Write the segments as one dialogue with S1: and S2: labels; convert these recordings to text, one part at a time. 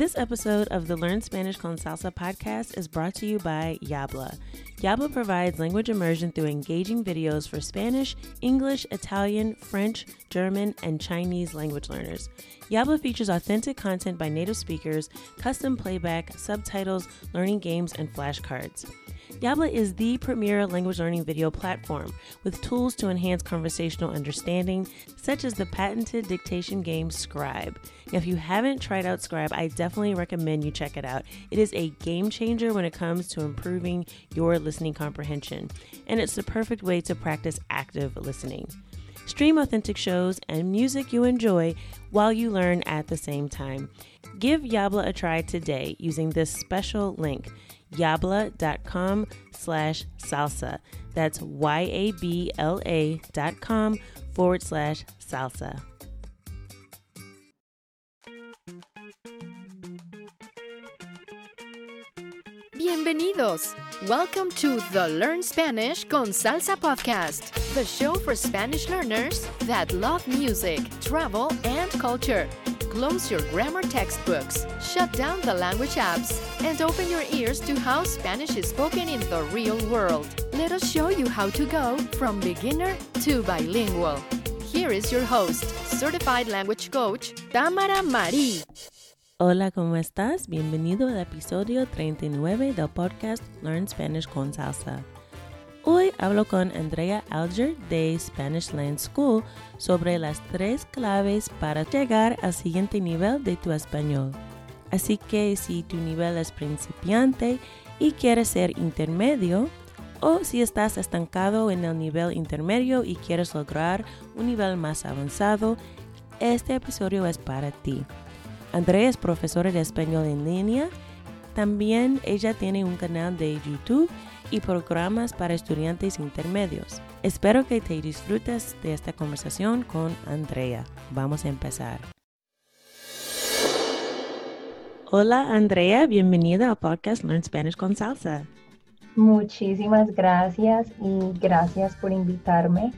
S1: This episode of the Learn Spanish con Salsa podcast is brought to you by Yabla. Yabla provides language immersion through engaging videos for Spanish, English, Italian, French, German, and Chinese language learners. Yabla features authentic content by native speakers, custom playback, subtitles, learning games, and flashcards. Yabla is the premier language learning video platform with tools to enhance conversational understanding, such as the patented dictation game Scribe. Now, if you haven't tried out Scribe, I definitely recommend you check it out. It is a game changer when it comes to improving your listening comprehension, and it's the perfect way to practice active listening. Stream authentic shows and music you enjoy while you learn at the same time. Give Yabla a try today using this special link yabla.com slash salsa. That's Y-A-B-L-A dot com forward slash salsa.
S2: Bienvenidos. Welcome to the Learn Spanish con Salsa podcast, the show for Spanish learners that love music, travel, and culture. Close your grammar textbooks, shut down the language apps, and open your ears to how Spanish is spoken in the real world. Let us show you how to go from beginner to bilingual. Here is your host, certified language coach, Tamara Marie.
S1: Hola, ¿cómo estás? Bienvenido al episodio 39 del podcast Learn Spanish con Salsa. Hoy hablo con Andrea Alger de Spanish Land School sobre las tres claves para llegar al siguiente nivel de tu español. Así que si tu nivel es principiante y quieres ser intermedio, o si estás estancado en el nivel intermedio y quieres lograr un nivel más avanzado, este episodio es para ti. Andrea es profesora de español en línea. También ella tiene un canal de YouTube y programas para estudiantes intermedios. Espero que te disfrutes de esta conversación con Andrea. Vamos a empezar. Hola Andrea, bienvenida al podcast Learn Spanish con Salsa.
S3: Muchísimas gracias y gracias por invitarme.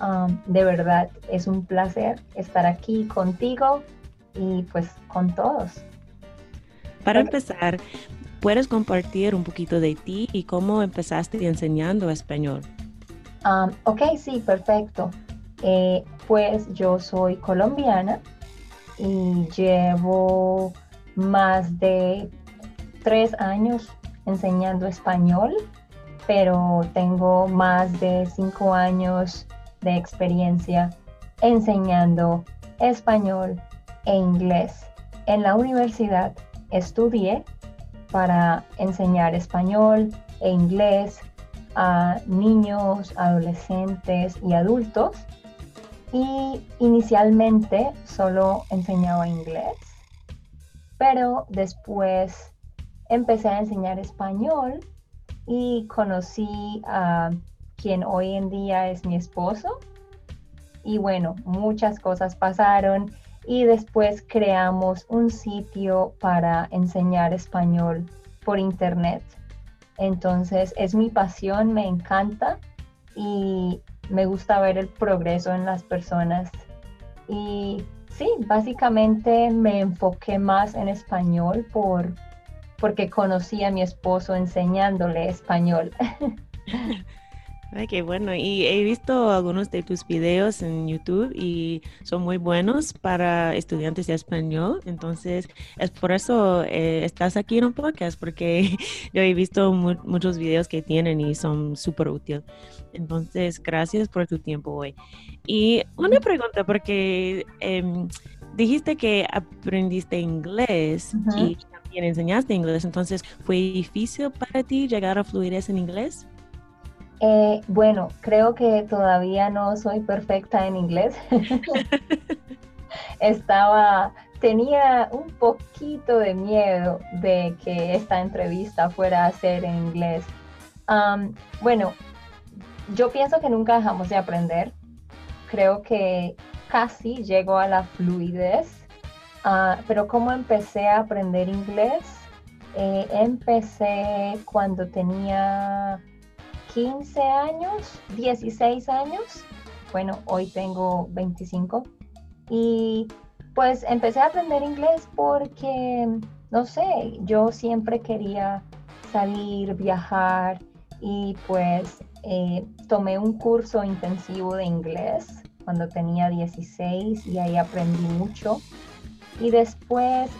S3: Um, de verdad es un placer estar aquí contigo y pues con todos.
S1: Para empezar, ¿puedes compartir un poquito de ti y cómo empezaste enseñando español?
S3: Um, ok, sí, perfecto. Eh, pues yo soy colombiana y llevo más de tres años enseñando español, pero tengo más de cinco años de experiencia enseñando español e inglés. En la universidad estudié para enseñar español e inglés a niños, adolescentes y adultos. Y inicialmente solo enseñaba inglés, pero después empecé a enseñar español y conocí a quien hoy en día es mi esposo. Y bueno, muchas cosas pasaron y después creamos un sitio para enseñar español por internet. Entonces es mi pasión, me encanta y me gusta ver el progreso en las personas. Y sí, básicamente me enfoqué más en español por, porque conocí a mi esposo enseñándole español.
S1: Ay, qué bueno. Y he visto algunos de tus videos en YouTube y son muy buenos para estudiantes de español. Entonces, es por eso eh, estás aquí en un podcast, porque yo he visto muchos videos que tienen y son súper útiles. Entonces, gracias por tu tiempo hoy. Y una pregunta, porque em, dijiste que aprendiste inglés y también enseñaste inglés. Entonces, ¿fue difícil para ti llegar a fluidez en inglés?
S3: Eh, bueno, creo que todavía no soy perfecta en inglés. Estaba, tenía un poquito de miedo de que esta entrevista fuera a ser en inglés. bueno, yo pienso que nunca dejamos de aprender. Creo que casi llego a la fluidez. Ah, pero ¿cómo empecé a aprender inglés? Eh, empecé cuando tenía 15 años, 16 años. Bueno, hoy tengo 25. Y pues empecé a aprender inglés porque no sé, yo siempre quería salir, viajar y pues eh, tomé un curso intensivo de inglés cuando tenía 16 y ahí aprendí mucho. Y después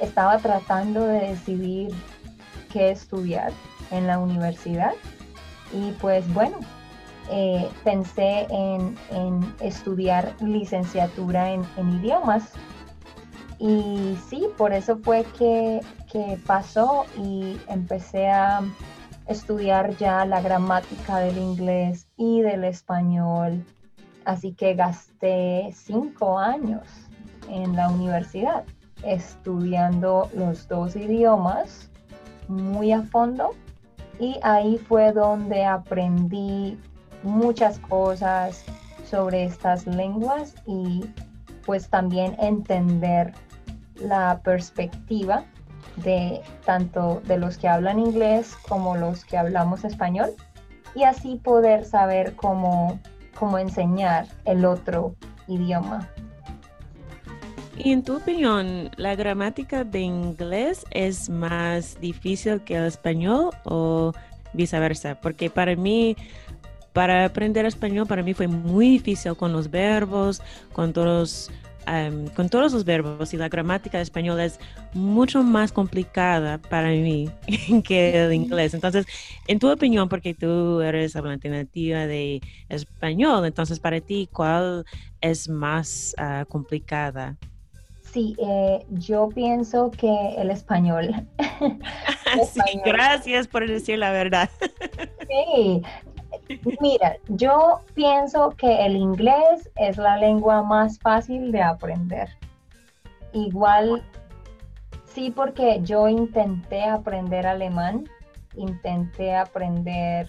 S3: estaba tratando de decidir qué estudiar en la universidad y pues bueno, eh, pensé en, estudiar licenciatura en, idiomas. Y sí, por eso fue que, que, pasó y empecé a estudiar ya la gramática del inglés y del español. Así que gasté cinco años en la universidad estudiando los dos idiomas muy a fondo y ahí fue donde aprendí muchas cosas sobre estas lenguas y pues también entender la perspectiva de tanto de los que hablan inglés como los que hablamos español y así poder saber cómo, cómo enseñar el otro idioma.
S1: Y en tu opinión, ¿la gramática de inglés es más difícil que el español o viceversa? Porque para mí, para aprender español, para mí fue muy difícil con los verbos, con todos, con todos los verbos y la gramática de español es mucho más complicada para mí que el inglés. Entonces, en tu opinión, porque tú eres hablante nativa de español, entonces para ti, ¿cuál es más ah, complicada?
S3: Sí, eh, yo pienso que el español.
S1: sí, gracias por decir la verdad.
S3: sí, mira, yo pienso que el inglés es la lengua más fácil de aprender. Igual, sí, porque yo intenté aprender alemán, intenté aprender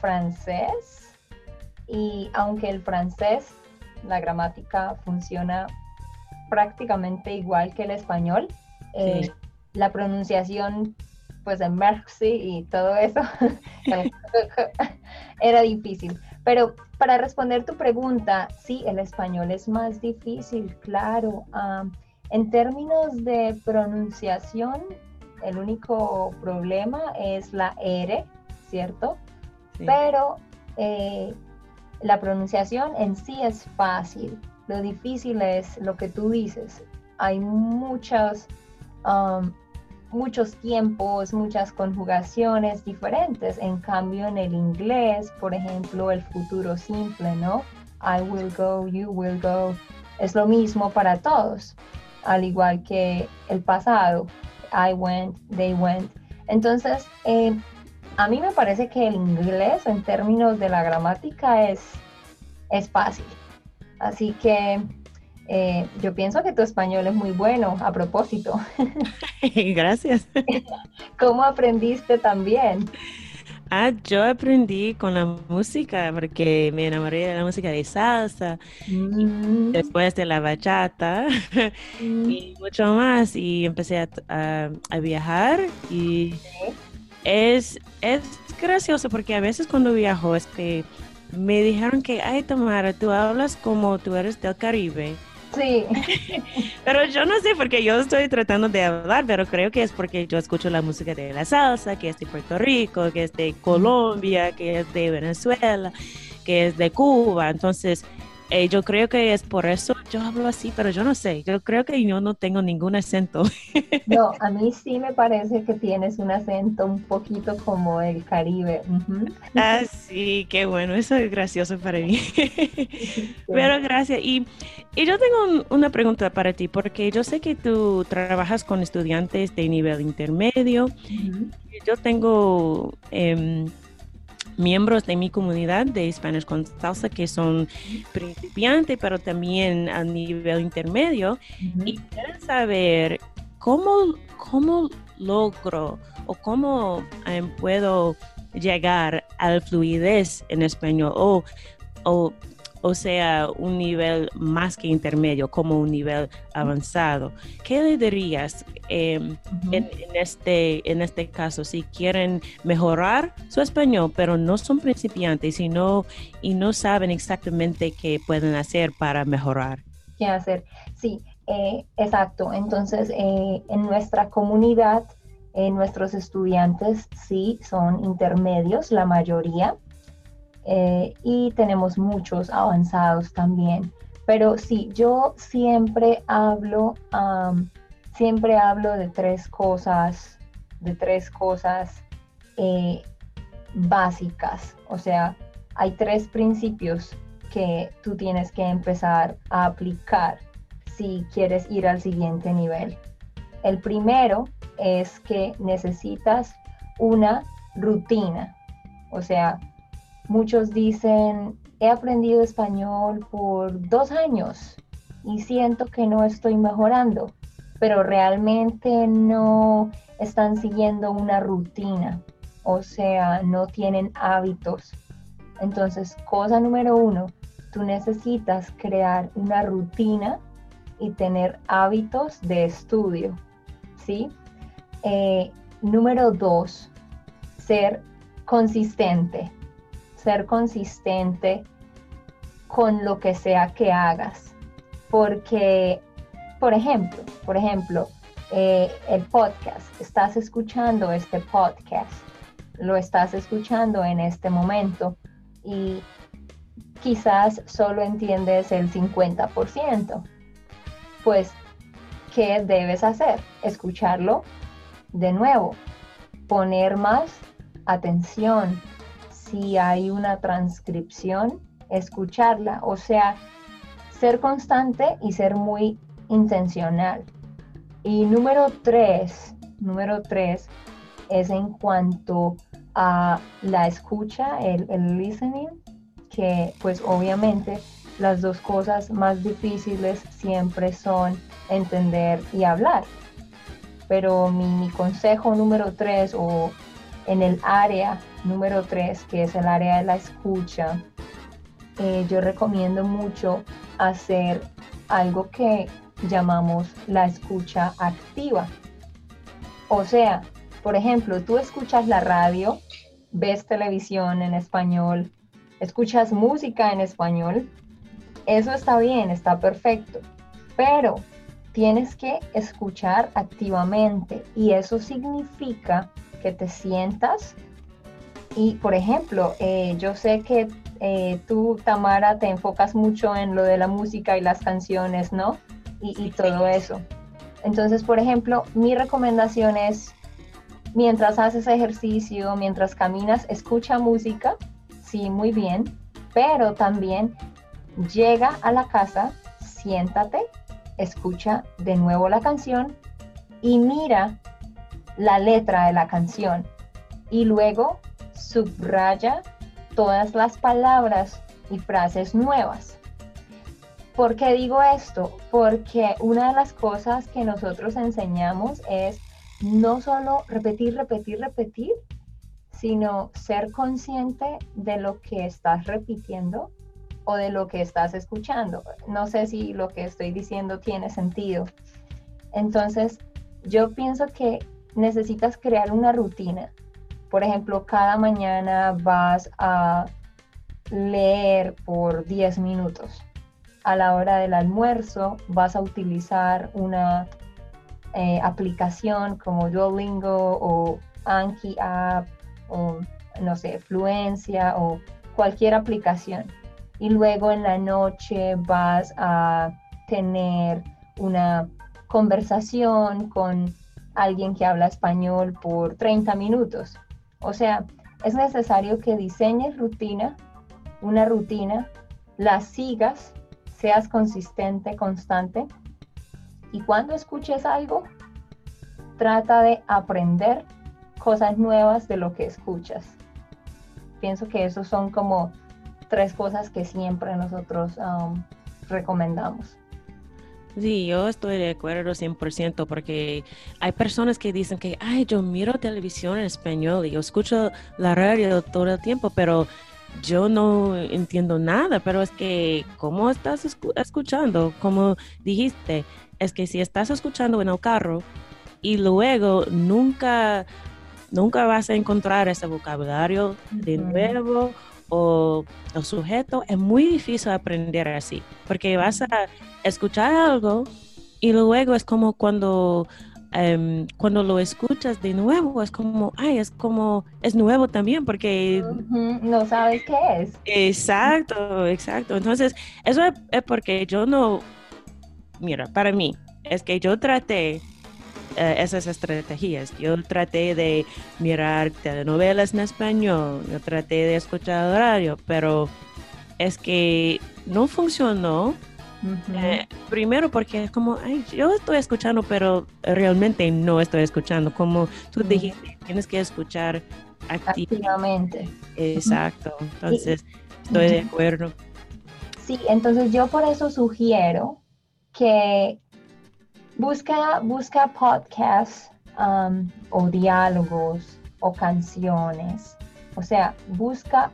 S3: francés y aunque el francés, la gramática funciona prácticamente igual que el español. Eh, la pronunciación, pues en Mercy y todo eso, era difícil. Pero para responder tu pregunta, sí, el español es más difícil, claro. en términos de pronunciación, el único problema es la R, ¿cierto? Pero eh, la pronunciación en sí es fácil. Lo difícil es lo que tú dices. Hay muchas, um, muchos tiempos, muchas conjugaciones diferentes. En cambio, en el inglés, por ejemplo, el futuro simple, ¿no? I will go, you will go. Es lo mismo para todos, al igual que el pasado. I went, they went. Entonces, eh, a mí me parece que el inglés en términos de la gramática es, es fácil. Así que eh, yo pienso que tu español es muy bueno, a propósito.
S1: Gracias.
S3: ¿Cómo aprendiste también?
S1: Ah, yo aprendí con la música porque me enamoré de la música de salsa, mm. después de la bachata mm. y mucho más. Y empecé a, viajar y es, es gracioso porque a veces cuando viajo es que me dijeron que, ay, Tamara, tú hablas como tú eres del Caribe.
S3: Sí.
S1: pero yo no sé porque yo estoy tratando de hablar, pero creo que es porque yo escucho la música de la salsa, que es de Puerto Rico, que es de Colombia, que es de Venezuela, que es de Cuba. Entonces, eh, yo creo que es por eso yo hablo así, pero yo no sé, yo creo que yo no tengo ningún acento.
S3: No, a mí sí me parece que tienes un acento un poquito como el Caribe.
S1: Ah, sí, qué bueno, eso es gracioso para mí. Pero gracias. Y, y yo tengo una pregunta para ti, porque yo sé que tú trabajas con estudiantes de nivel intermedio. Yo tengo... Eh, miembros de mi comunidad de Spanish con Salsa que son principiantes, pero también a nivel intermedio. Y quieren saber cómo, cómo logro o cómo em, puedo llegar al fluidez en español o, o o sea, un nivel más que intermedio, como un nivel avanzado. ¿Qué le dirías em, en, este, en este caso si quieren mejorar su español, pero no son principiantes y no, y no saben exactamente qué pueden hacer para mejorar?
S3: ¿Qué hacer? Sí, Eh, exacto, entonces eh, en nuestra comunidad, nuestros estudiantes sí son intermedios, la mayoría, y tenemos muchos avanzados también. Pero sí, yo siempre hablo, siempre hablo de tres cosas, de tres cosas básicas. O sea, hay tres principios que tú tienes que empezar a aplicar si quieres ir al siguiente nivel. El primero es que necesitas una rutina. O sea, muchos dicen, he aprendido español por dos años y siento que no estoy mejorando, pero realmente no están siguiendo una rutina o sea, no tienen hábitos. Entonces, cosa número uno, tú necesitas crear una rutina y tener hábitos de estudio, ¿sí? Eh, número dos, ser consistente, ser consistente con lo que sea que hagas. Porque, por ejemplo, por ejemplo, eh, el podcast, estás escuchando este podcast lo estás escuchando en este momento y quizás solo entiendes el 50%. Pues, ¿qué debes hacer? Escucharlo de nuevo, poner más atención. Si hay una transcripción, escucharla, o sea, ser constante y ser muy intencional. Y número tres, número tres, es en cuanto a la escucha, el, listening, que pues obviamente las dos cosas más difíciles siempre son entender y hablar. Pero mi, consejo número tres o en el área número tres, que es el área de la escucha, eh, yo recomiendo mucho hacer algo que llamamos la escucha activa. O sea, por ejemplo, tú escuchas la radio, ves televisión en español, escuchas música en español, eso está bien, está perfecto, pero tienes que escuchar activamente y eso significa que te sientas y, por ejemplo, eh, yo sé que eh, tú, Tamara, te enfocas mucho en lo de la música y las canciones, ¿no? y todo eso. Entonces, por ejemplo, mi recomendación es mientras haces ejercicio, mientras caminas, escucha música, sí, muy bien, pero también llega a la casa, siéntate, escucha de nuevo la canción y mira la letra de la canción y luego subraya todas las palabras y frases nuevas. ¿Por qué digo esto? Porque una de las cosas que nosotros enseñamos es no solo repetir, repetir, repetir, sino ser consciente de lo que estás repitiendo o de lo que estás escuchando. No sé si lo que estoy diciendo tiene sentido. Entonces, yo pienso que necesitas crear una rutina. Por ejemplo, cada mañana vas a leer por 10 minutos. A la hora del almuerzo vas a utilizar una eh, aplicación como Duolingo o Anki App o no sé, Fluencia o cualquier aplicación. Y luego en la noche vas a tener una conversación con alguien que habla español por 30 minutos. O sea, es necesario que diseñes rutina, una rutina, la sigas, seas consistente, constante y cuando escuches algo, trata de aprender cosas nuevas de lo que escuchas. Pienso que esos son como tres cosas que siempre nosotros um, recomendamos.
S1: Sí, yo estoy de acuerdo 100% porque hay personas que dicen que, ay, yo miro televisión en español y yo escucho la radio todo el tiempo, pero yo no entiendo nada, pero es que, ¿cómo estás escuchando? Como dijiste, es que si estás escuchando en el carro y luego nunca, nunca vas a encontrar ese vocabulario de nuevo o el sujeto, es muy difícil aprender así, porque vas a escuchar algo y luego es como cuando em, cuando lo escuchas de nuevo, es como, ay, es como, es nuevo también porque...
S3: No sabes qué es.
S1: Exacto, exacto. Entonces, eso es, porque yo no, mira, para mí, es que yo traté eh, esas estrategias. Yo traté de mirar telenovelas en español, yo traté de escuchar radio, pero es que no funcionó eh, primero porque es como, ay, yo estoy escuchando, pero realmente no estoy escuchando. Como tú dijiste, tienes que escuchar activamente. Exacto. Entonces, estoy de acuerdo.
S3: Sí, entonces yo por eso sugiero que busca, busca podcasts um, o diálogos o canciones. O sea, busca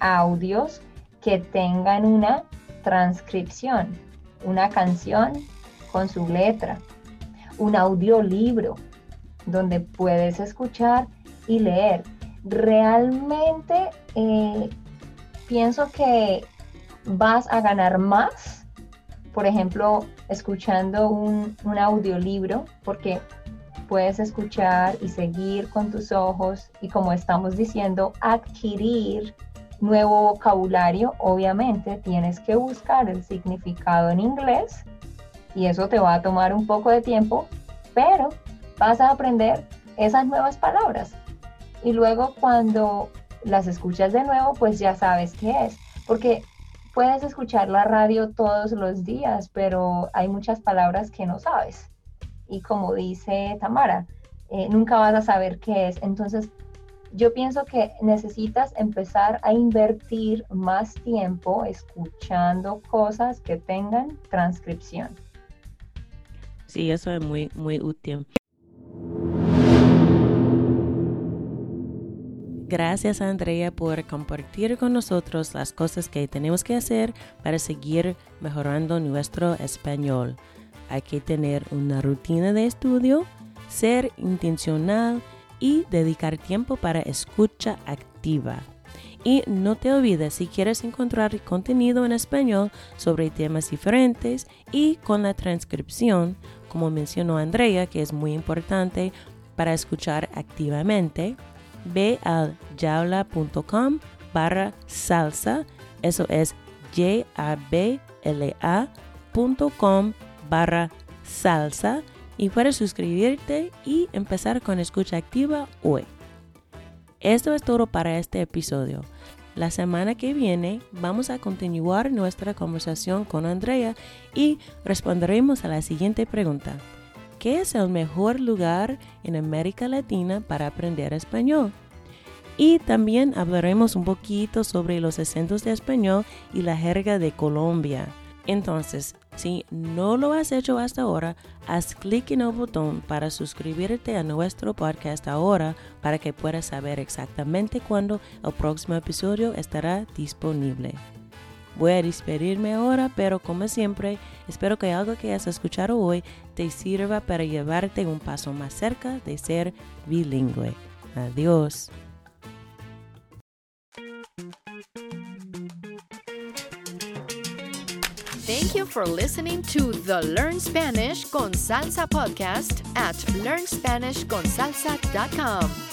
S3: audios que tengan una transcripción, una canción con su letra, un audiolibro donde puedes escuchar y leer. Realmente eh, pienso que vas a ganar más, por ejemplo, escuchando un, audiolibro, porque puedes escuchar y seguir con tus ojos y como estamos diciendo, adquirir nuevo vocabulario, obviamente tienes que buscar el significado en inglés y eso te va a tomar un poco de tiempo, pero vas a aprender esas nuevas palabras. Y luego cuando las escuchas de nuevo, pues ya sabes qué es, porque puedes escuchar la radio todos los días, pero hay muchas palabras que no sabes. Y como dice Tamara, eh, nunca vas a saber qué es. Entonces, yo pienso que necesitas empezar a invertir más tiempo escuchando cosas que tengan transcripción.
S1: Sí, eso es muy, muy útil. Gracias Andrea por compartir con nosotros las cosas que tenemos que hacer para seguir mejorando nuestro español. Hay que tener una rutina de estudio, ser intencional y dedicar tiempo para escucha activa. Y no te olvides, si quieres encontrar contenido en español sobre temas diferentes y con la transcripción, como mencionó Andrea, que es muy importante para escuchar activamente, ve al yaula.com barra salsa, eso es y-a-b-l-a.com barra salsa y puedes suscribirte y empezar con escucha activa hoy. Esto es todo para este episodio. La semana que viene vamos a continuar nuestra conversación con Andrea y responderemos a la siguiente pregunta. ¿Qué es el mejor lugar en América Latina para aprender español? Y también hablaremos un poquito sobre los acentos de español y la jerga de Colombia. Entonces, si no lo has hecho hasta ahora, haz clic en el botón para suscribirte a nuestro podcast ahora para que puedas saber exactamente cuándo el próximo episodio estará disponible. Voy a despedirme ahora, pero como siempre, espero que algo que has escuchado hoy te sirva para llevarte un paso más cerca de ser bilingüe. Adiós.
S2: Thank you for listening to the Learn Spanish con Salsa podcast at learnspanishconsalsa.com.